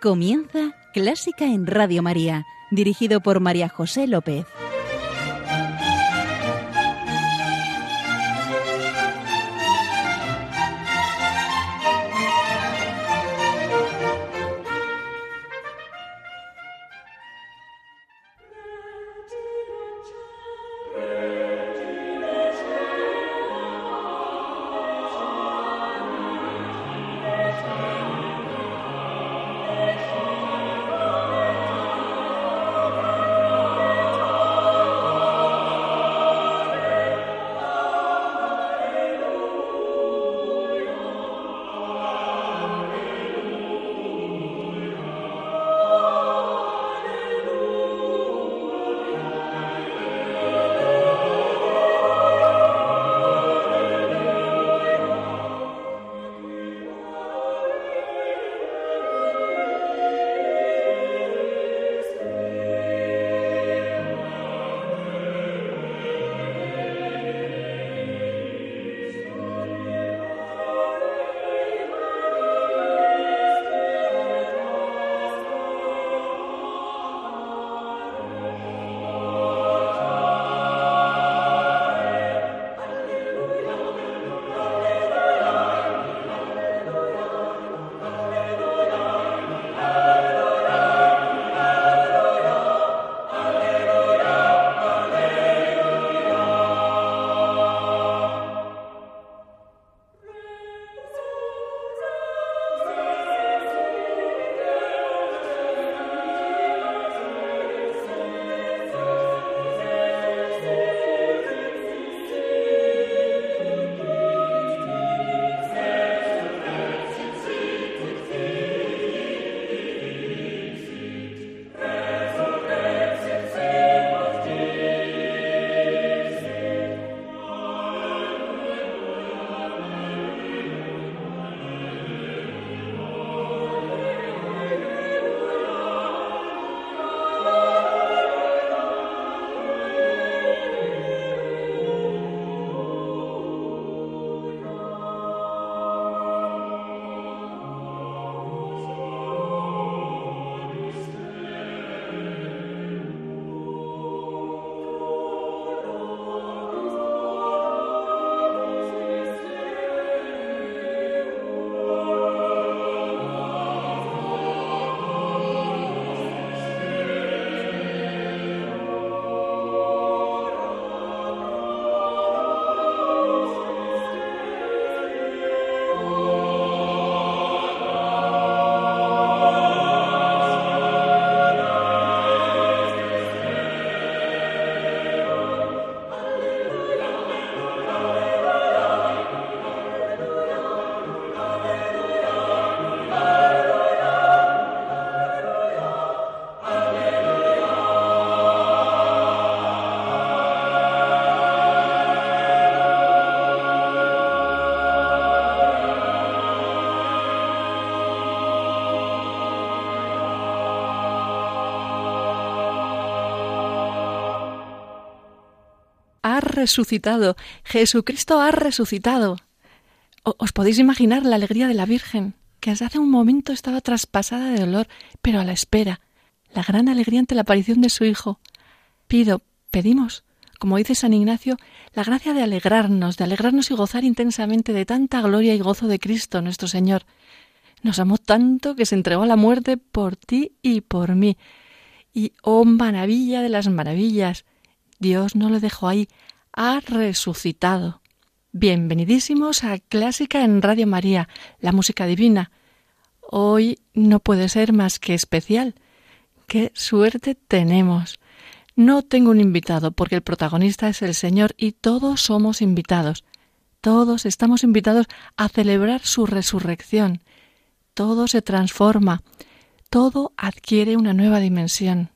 Comienza Clásica en Radio María, dirigido por María José López. Resucitado, Jesucristo ha resucitado. ¿Os podéis imaginar la alegría de la Virgen, que hace un momento estaba traspasada de dolor, pero a la espera, la gran alegría ante la aparición de su Hijo? Pido, pedimos, como dice San Ignacio, la gracia de alegrarnos, de alegrarnos y gozar intensamente de tanta gloria y gozo de Cristo nuestro Señor. Nos amó tanto que se entregó a la muerte por ti y por mí. Y, oh maravilla de las maravillas, Dios no lo dejó ahí, ha resucitado. Bienvenidísimos a Clásica en Radio María, la música divina. Hoy no puede ser más que especial. ¡Qué suerte tenemos! No tengo un invitado porque el protagonista es el Señor y todos somos invitados. Todos estamos invitados a celebrar su resurrección. Todo se transforma, todo adquiere una nueva dimensión.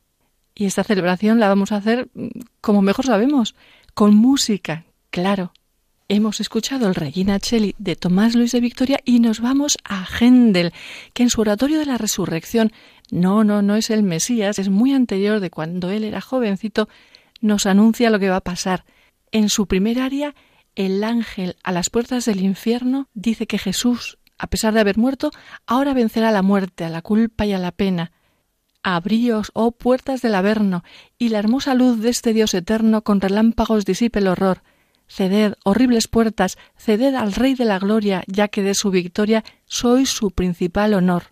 Y esta celebración la vamos a hacer mm, como mejor sabemos, con música, claro. Hemos escuchado el Regina Cheli de Tomás Luis de Victoria y nos vamos a Händel, que en su oratorio de la resurrección, no, no, no es el Mesías, es muy anterior de cuando él era jovencito, nos anuncia lo que va a pasar. En su primer área, el ángel a las puertas del infierno dice que Jesús a pesar de haber muerto, ahora vencerá la muerte, a la culpa y a la pena. Abríos, oh puertas del Averno, y la hermosa luz de este Dios eterno con relámpagos disipe el horror. Ceded, horribles puertas, ceded al Rey de la Gloria, ya que de su victoria sois su principal honor.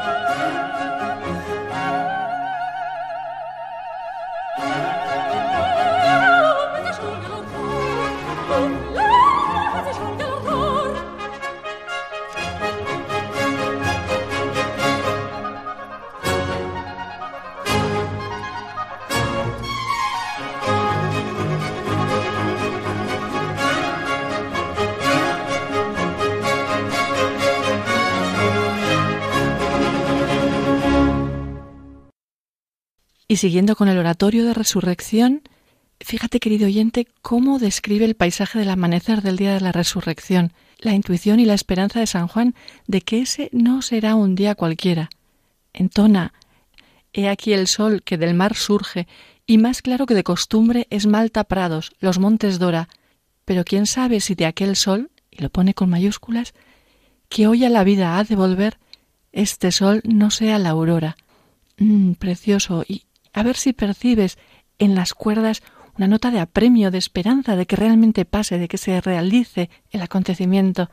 Thank you. Y siguiendo con el oratorio de resurrección, fíjate, querido oyente, cómo describe el paisaje del amanecer del día de la resurrección, la intuición y la esperanza de San Juan de que ese no será un día cualquiera. Entona, he aquí el sol que del mar surge, y más claro que de costumbre es Malta Prados, los montes Dora, pero quién sabe si de aquel sol, y lo pone con mayúsculas, que hoy a la vida ha de volver, este sol no sea la aurora. Mm, precioso, y a ver si percibes en las cuerdas una nota de apremio, de esperanza, de que realmente pase, de que se realice el acontecimiento.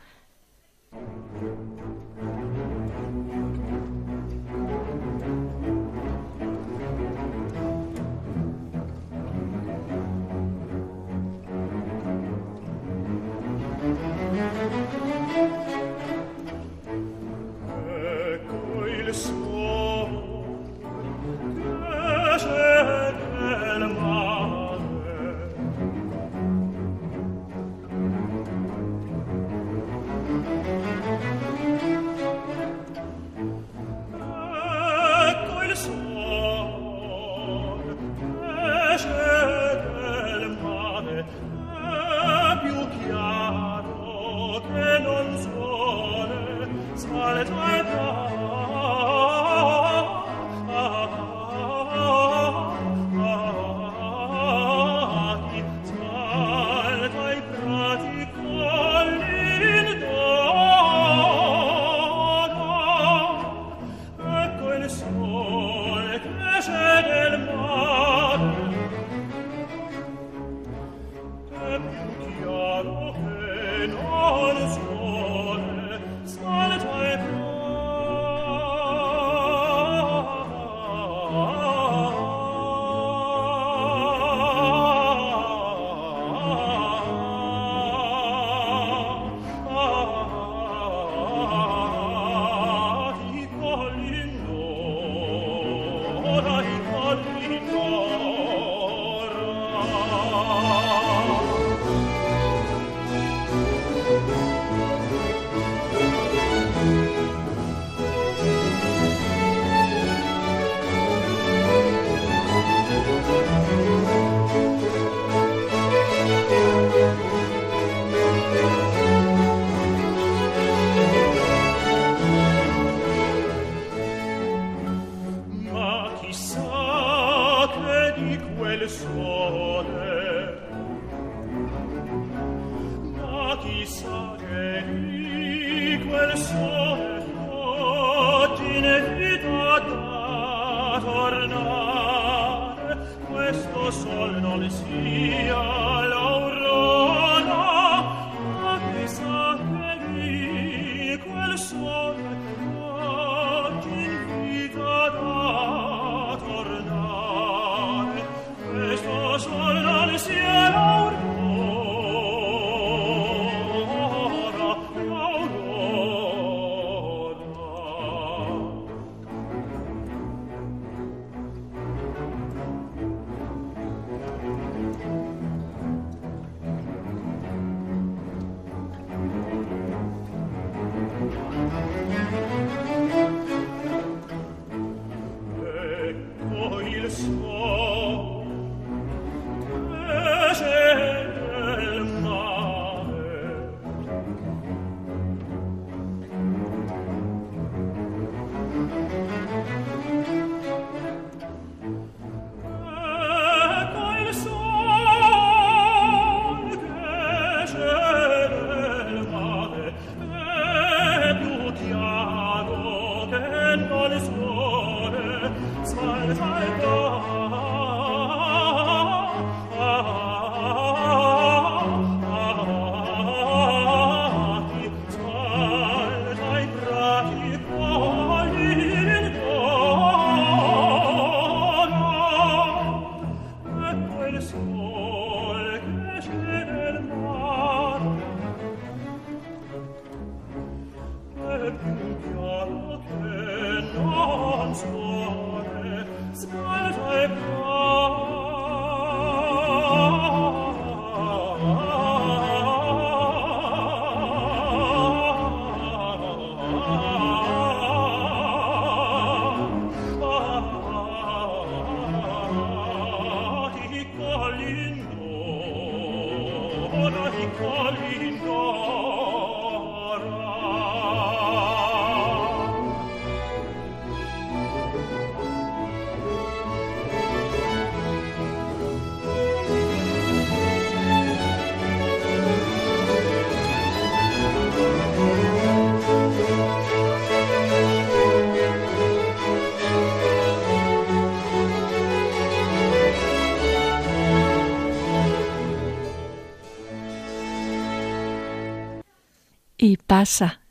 Pasa,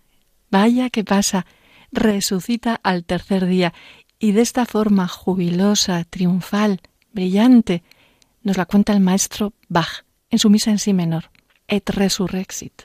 vaya que pasa, resucita al tercer día y de esta forma jubilosa, triunfal, brillante, nos la cuenta el maestro Bach en su misa en sí menor, Et Resurrexit.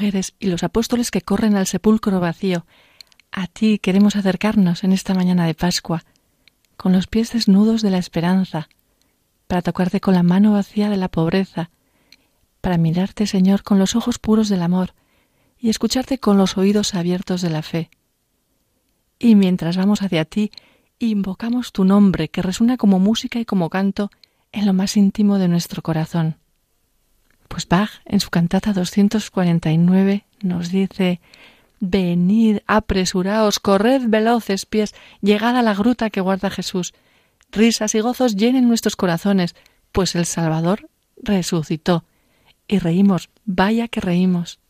Y los apóstoles que corren al sepulcro vacío, a ti queremos acercarnos en esta mañana de Pascua, con los pies desnudos de la esperanza, para tocarte con la mano vacía de la pobreza, para mirarte, Señor, con los ojos puros del amor y escucharte con los oídos abiertos de la fe. Y mientras vamos hacia ti, invocamos tu nombre que resuena como música y como canto en lo más íntimo de nuestro corazón. Pues Bach, en su cantata 249, nos dice Venid, apresuraos, corred veloces pies, llegad a la gruta que guarda Jesús. Risas y gozos llenen nuestros corazones, pues el Salvador resucitó. Y reímos, vaya que reímos.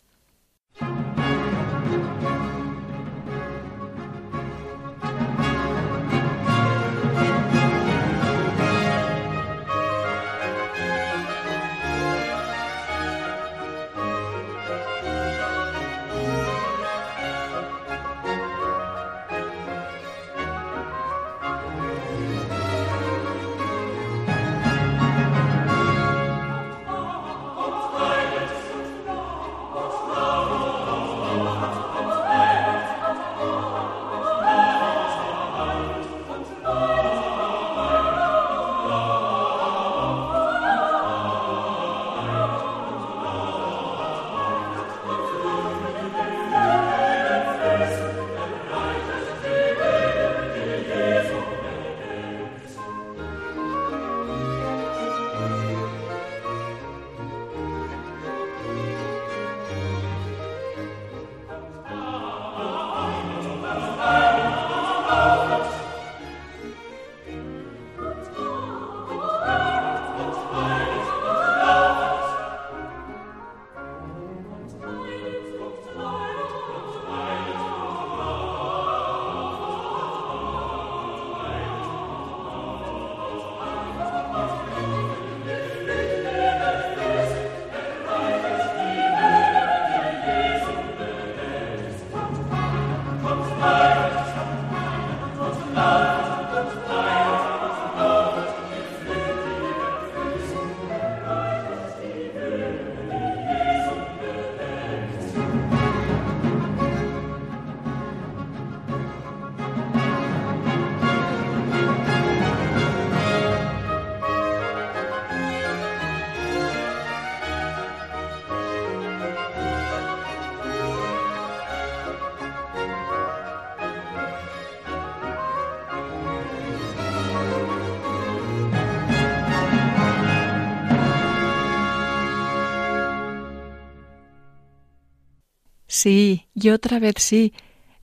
Sí, y otra vez sí,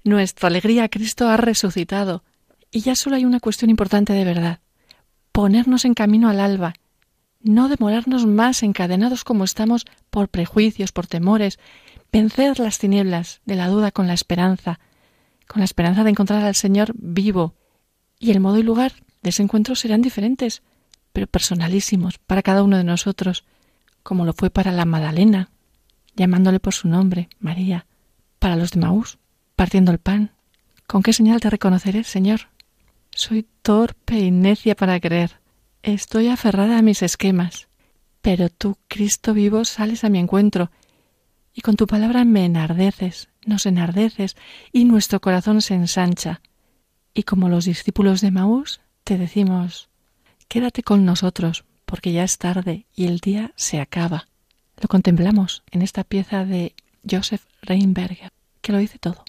nuestra alegría Cristo ha resucitado. Y ya solo hay una cuestión importante de verdad. Ponernos en camino al alba, no demorarnos más encadenados como estamos por prejuicios, por temores, vencer las tinieblas de la duda con la esperanza, con la esperanza de encontrar al Señor vivo. Y el modo y lugar de ese encuentro serán diferentes, pero personalísimos para cada uno de nosotros, como lo fue para la Magdalena, llamándole por su nombre, María, para los de Maús, partiendo el pan. ¿Con qué señal te reconoceré, Señor? Soy torpe y necia para creer. Estoy aferrada a mis esquemas. Pero tú, Cristo vivo, sales a mi encuentro, y con tu palabra me enardeces, nos enardeces, y nuestro corazón se ensancha. Y como los discípulos de Maús, te decimos, quédate con nosotros, porque ya es tarde y el día se acaba. Lo contemplamos en esta pieza de Joseph Reinberger, que lo dice todo.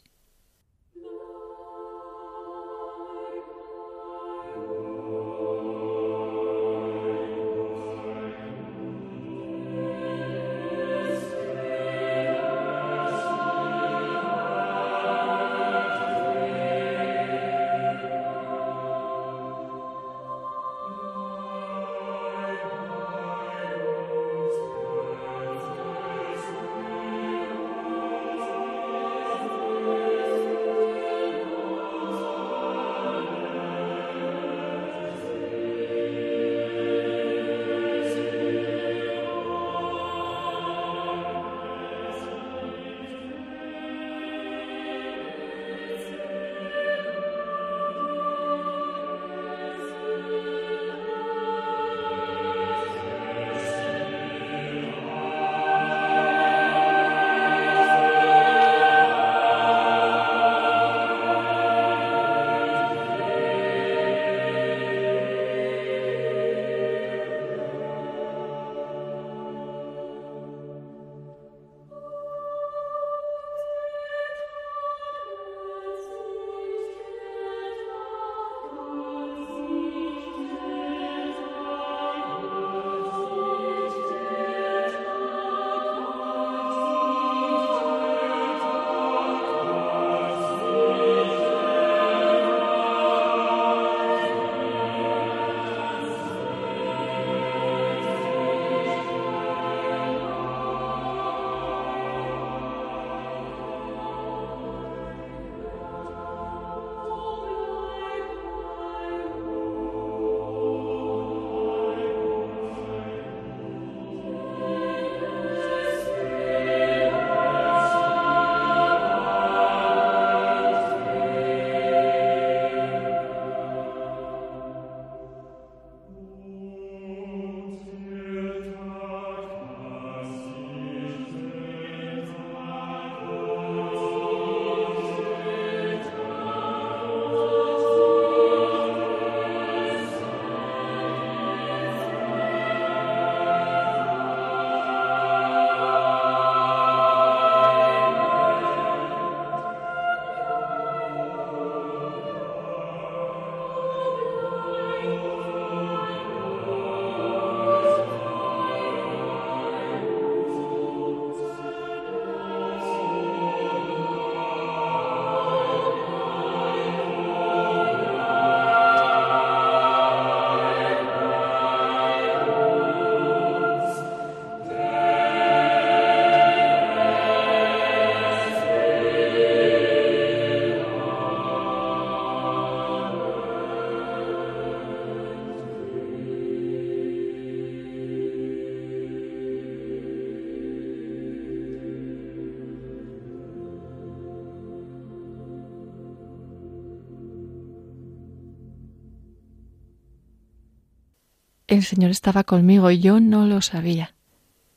El Señor estaba conmigo y yo no lo sabía.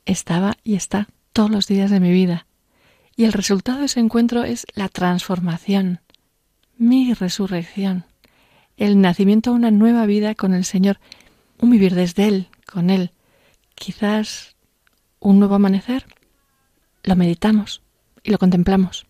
Estaba y está todos los días de mi vida. Y el resultado de ese encuentro es la transformación, mi resurrección, el nacimiento a una nueva vida con el Señor, un vivir desde Él, con Él. Quizás un nuevo amanecer. Lo meditamos y lo contemplamos.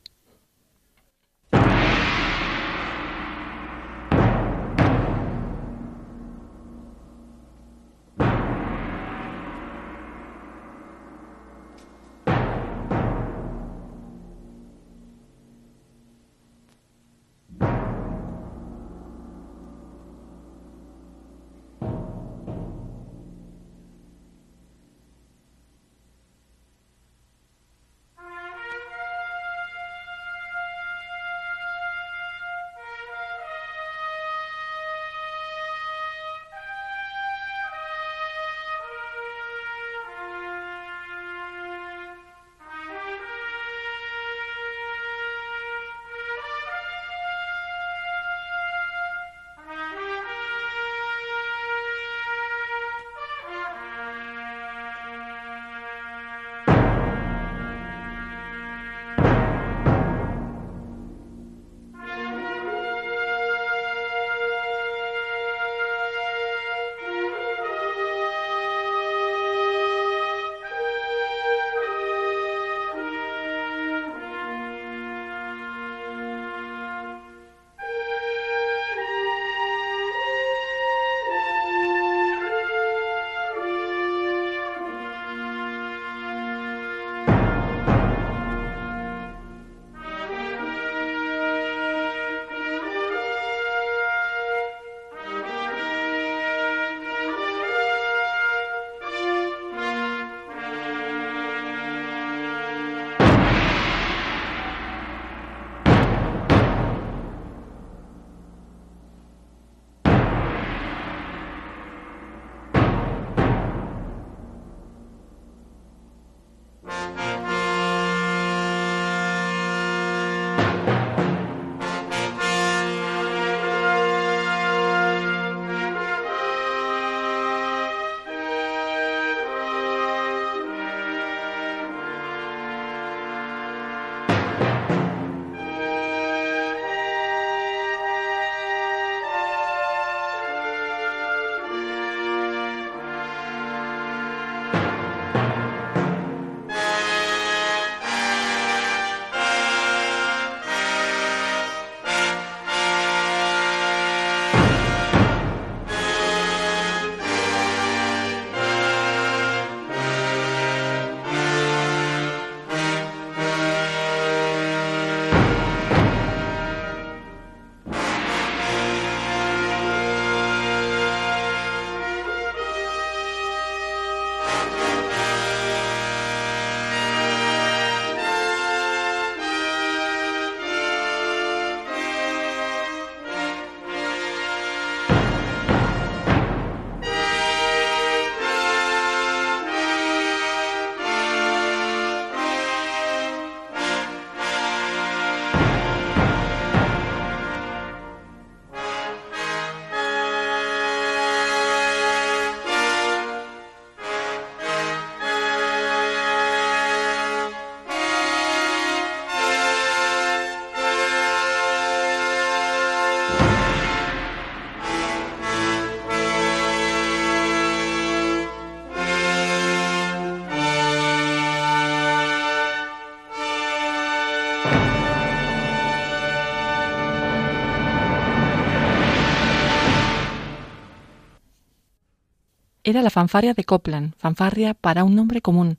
Era la fanfarria de Copland, fanfarria para un nombre común.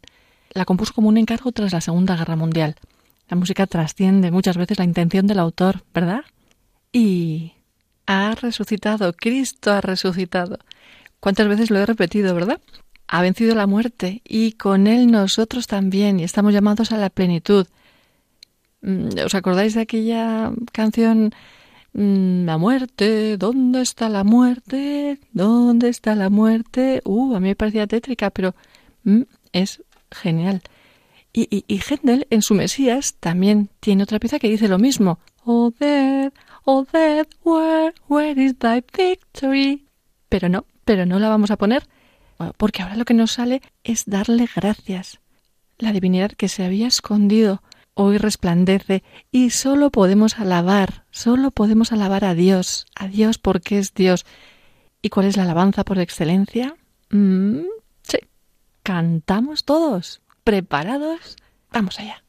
La compuso como un encargo tras la Segunda Guerra Mundial. La música trasciende muchas veces la intención del autor, ¿verdad? Y ha resucitado, Cristo ha resucitado. ¿Cuántas veces lo he repetido, verdad? Ha vencido la muerte y con él nosotros también y estamos llamados a la plenitud. Mm, ¿Os acordáis de aquella canción la muerte, ¿dónde está la muerte? ¿Dónde está la muerte? Uh, a mí me parecía tétrica, pero mm, es genial. Y, y, y Händel en su Mesías también tiene otra pieza que dice lo mismo. Oh death, oh death, where, where is thy victory? Pero no, pero no la vamos a poner porque ahora lo que nos sale es darle gracias. La divinidad que se había escondido hoy resplandece y solo podemos alabar, solo podemos alabar a Dios, a Dios porque es Dios. ¿Y cuál es la alabanza por excelencia? Mm, sí, cantamos todos, preparados, vamos allá.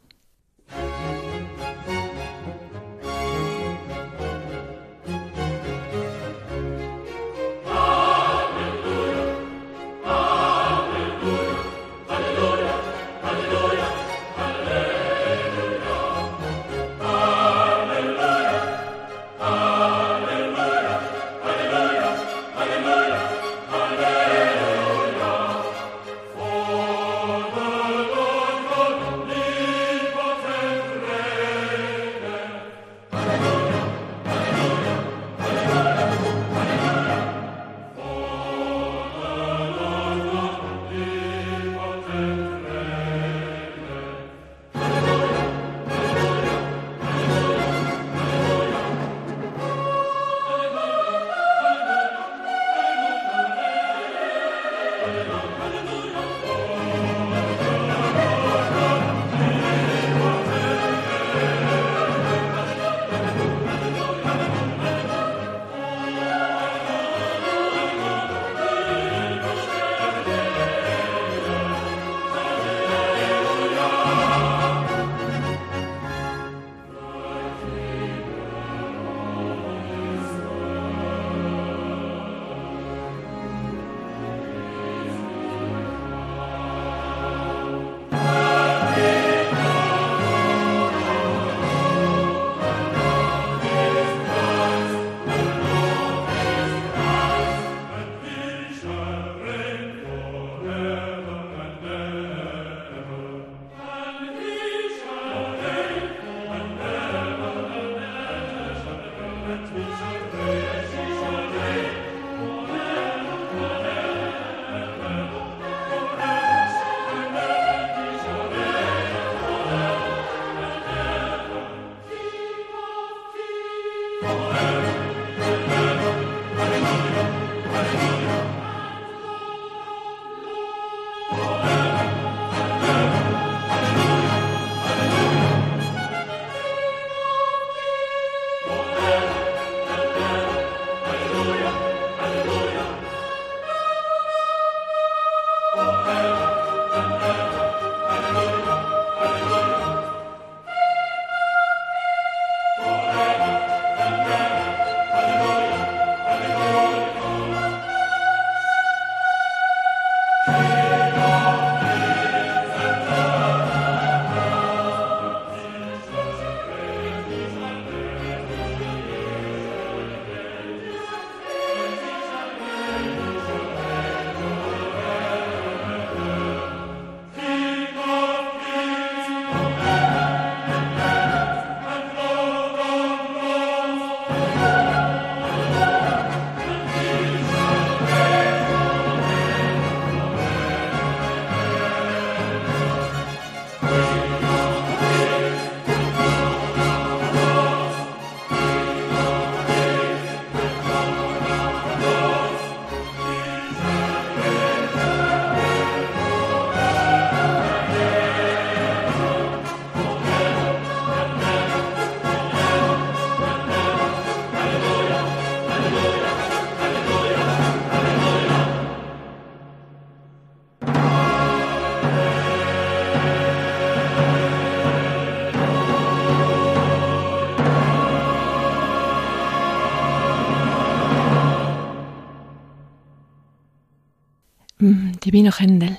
Divino Händel.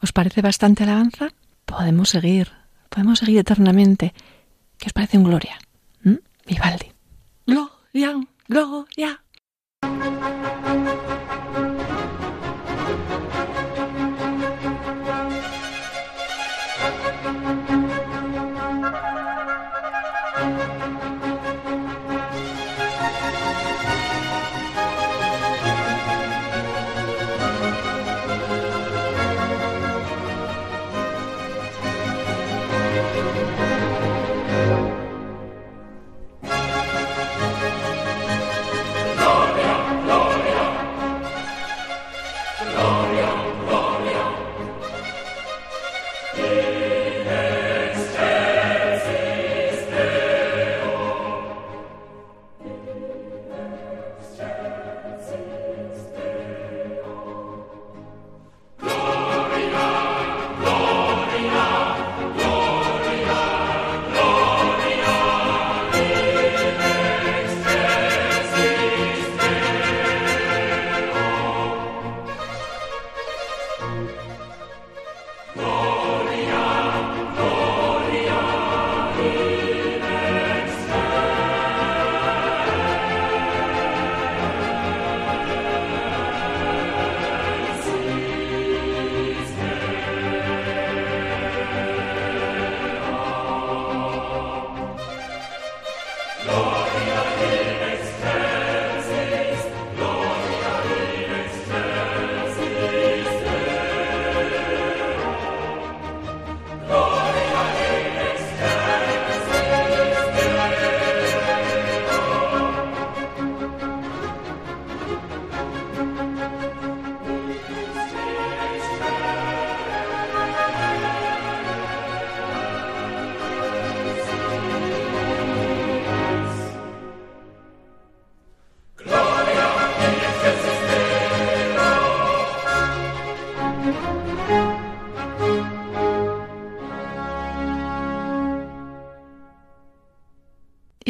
¿Os parece bastante alabanza? Podemos seguir, podemos seguir eternamente. ¿Qué os parece un Gloria? ¿Mm? Vivaldi. Gloria, Gloria.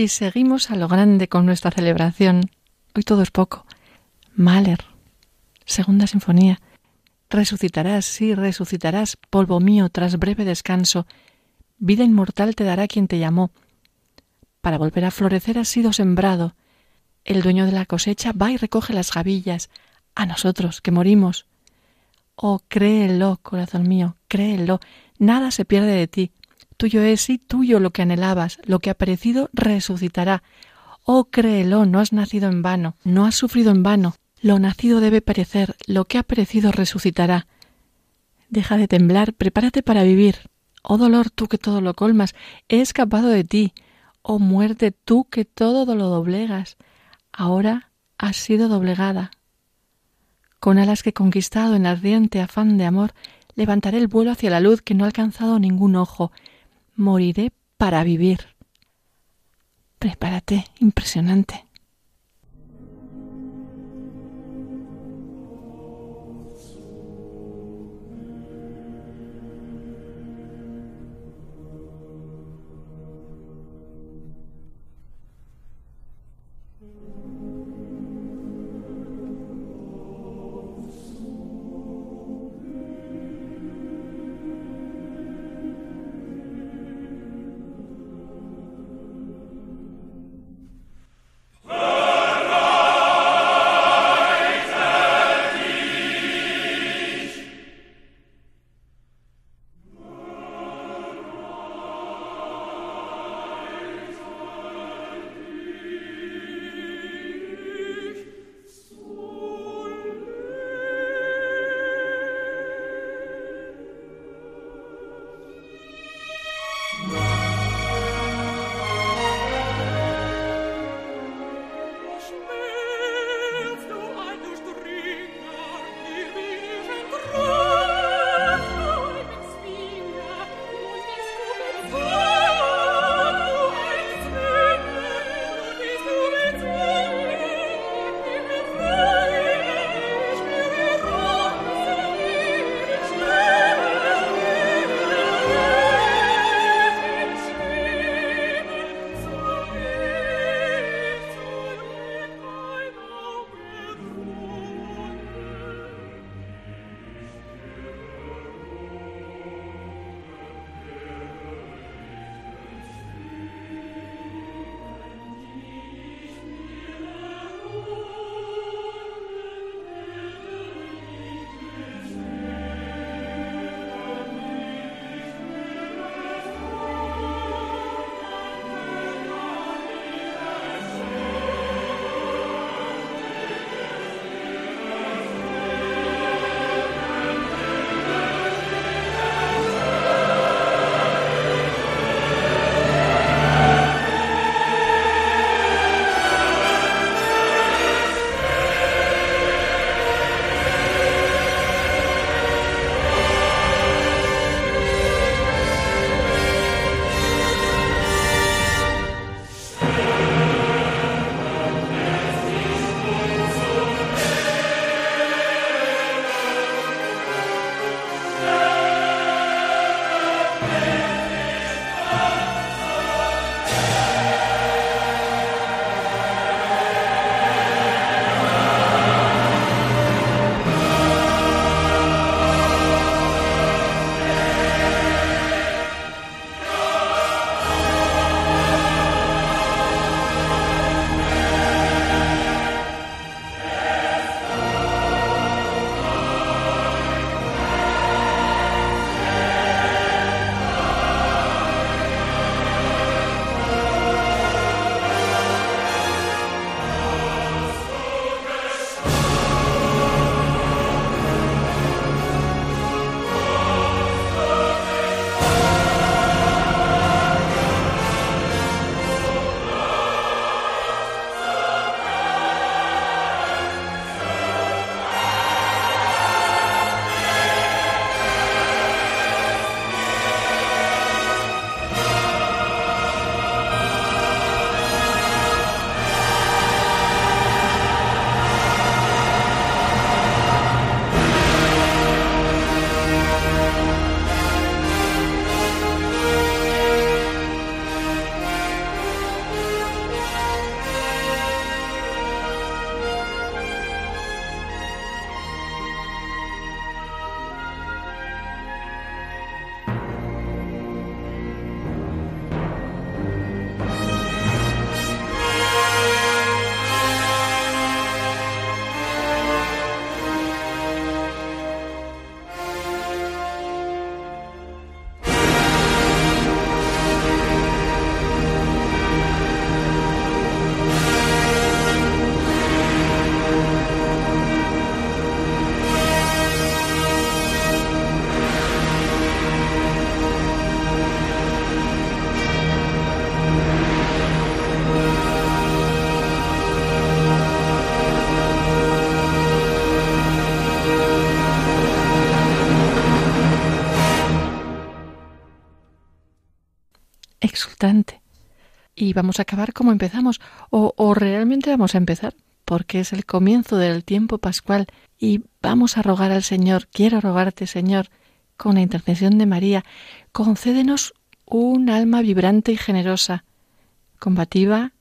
Y seguimos a lo grande con nuestra celebración. Hoy todo es poco. Mahler, segunda sinfonía. Resucitarás, sí, resucitarás, polvo mío, tras breve descanso. Vida inmortal te dará quien te llamó. Para volver a florecer has sido sembrado. El dueño de la cosecha va y recoge las gavillas. A nosotros, que morimos. Oh, créelo, corazón mío, créelo. Nada se pierde de ti. Tuyo es, sí, tuyo lo que anhelabas, lo que ha perecido resucitará. Oh, créelo, no has nacido en vano, no has sufrido en vano. Lo nacido debe perecer, lo que ha perecido resucitará. Deja de temblar, prepárate para vivir. Oh dolor, tú que todo lo colmas, he escapado de ti. Oh muerte, tú que todo lo doblegas, ahora has sido doblegada. Con alas que conquistado en ardiente afán de amor, levantaré el vuelo hacia la luz que no ha alcanzado ningún ojo. Moriré para vivir. Prepárate, impresionante. Y vamos a acabar como empezamos, o, o realmente vamos a empezar, porque es el comienzo del tiempo pascual y vamos a rogar al Señor, quiero rogarte, Señor, con la intercesión de María, concédenos un alma vibrante y generosa, combativa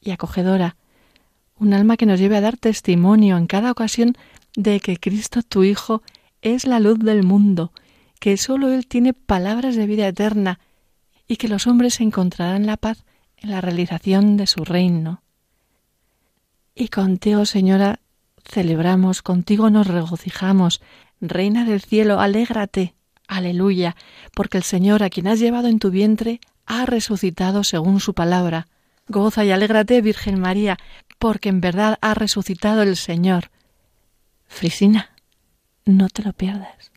y acogedora, un alma que nos lleve a dar testimonio en cada ocasión de que Cristo tu Hijo es la luz del mundo, que sólo Él tiene palabras de vida eterna y que los hombres encontrarán la paz en la realización de su reino. Y contigo, Señora, celebramos, contigo nos regocijamos. Reina del cielo, alégrate. Aleluya, porque el Señor a quien has llevado en tu vientre ha resucitado según su palabra. Goza y alégrate, Virgen María, porque en verdad ha resucitado el Señor. Frisina, no te lo pierdas.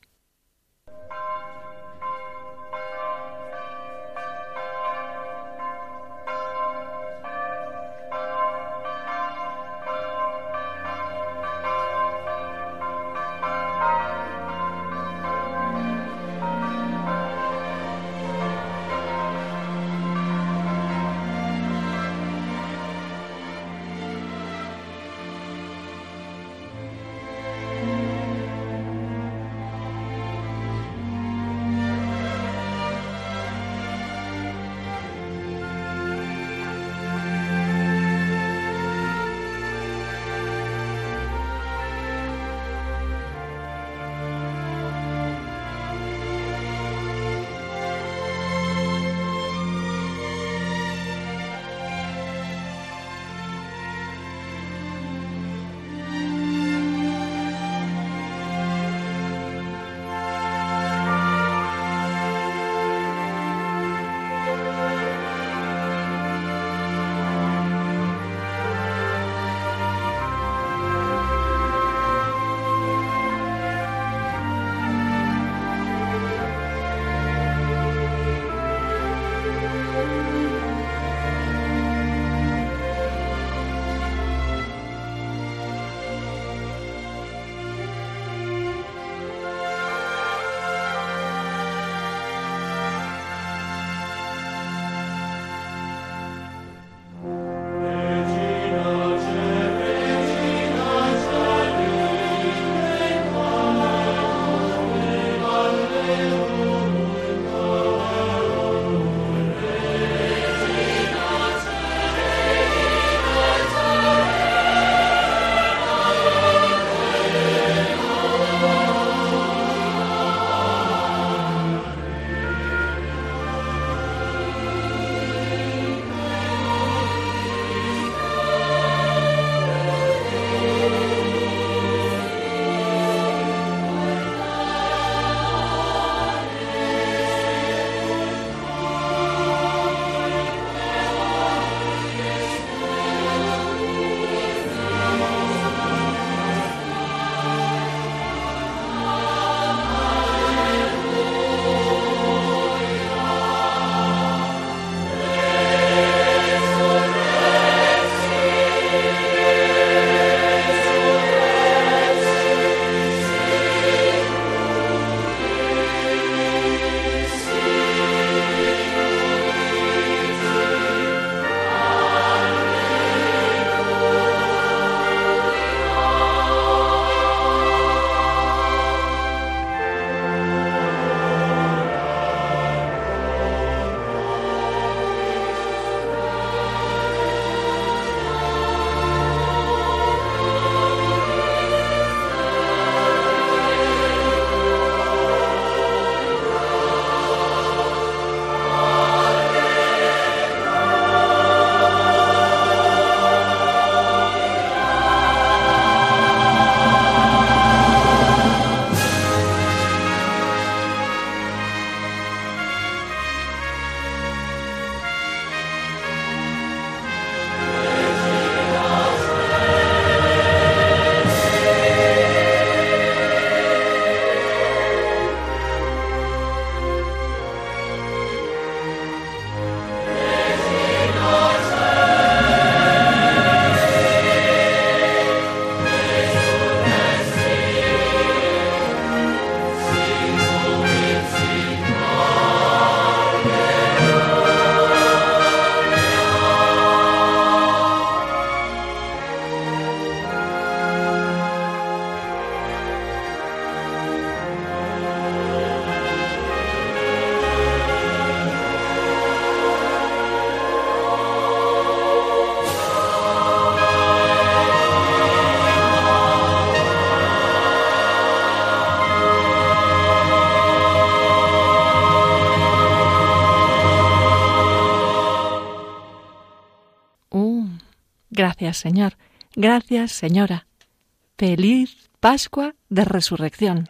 Gracias, Señor. Gracias, Señora. Feliz Pascua de Resurrección.